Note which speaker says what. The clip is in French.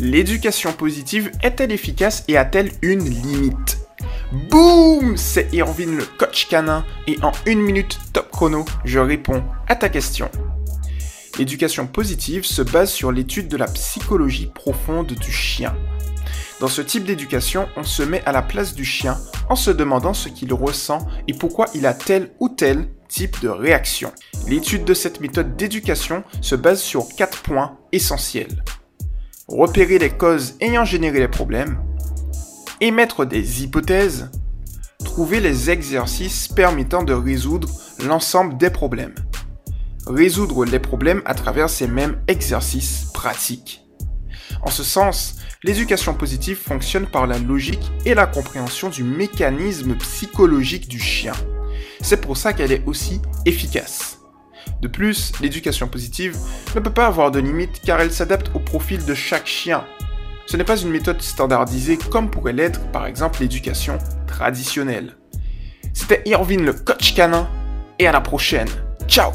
Speaker 1: L'éducation positive est-elle efficace et a-t-elle une limite Boum C'est Irvine le coach canin et en une minute top chrono, je réponds à ta question. L'éducation positive se base sur l'étude de la psychologie profonde du chien. Dans ce type d'éducation, on se met à la place du chien en se demandant ce qu'il ressent et pourquoi il a tel ou tel type de réaction. L'étude de cette méthode d'éducation se base sur quatre points essentiels. Repérer les causes ayant généré les problèmes, émettre des hypothèses, trouver les exercices permettant de résoudre l'ensemble des problèmes, résoudre les problèmes à travers ces mêmes exercices pratiques. En ce sens, l'éducation positive fonctionne par la logique et la compréhension du mécanisme psychologique du chien. C'est pour ça qu'elle est aussi efficace. De plus, l'éducation positive ne peut pas avoir de limite car elle s'adapte au profil de chaque chien. Ce n'est pas une méthode standardisée comme pourrait l'être par exemple l'éducation traditionnelle. C'était Irvine le coach canin et à la prochaine. Ciao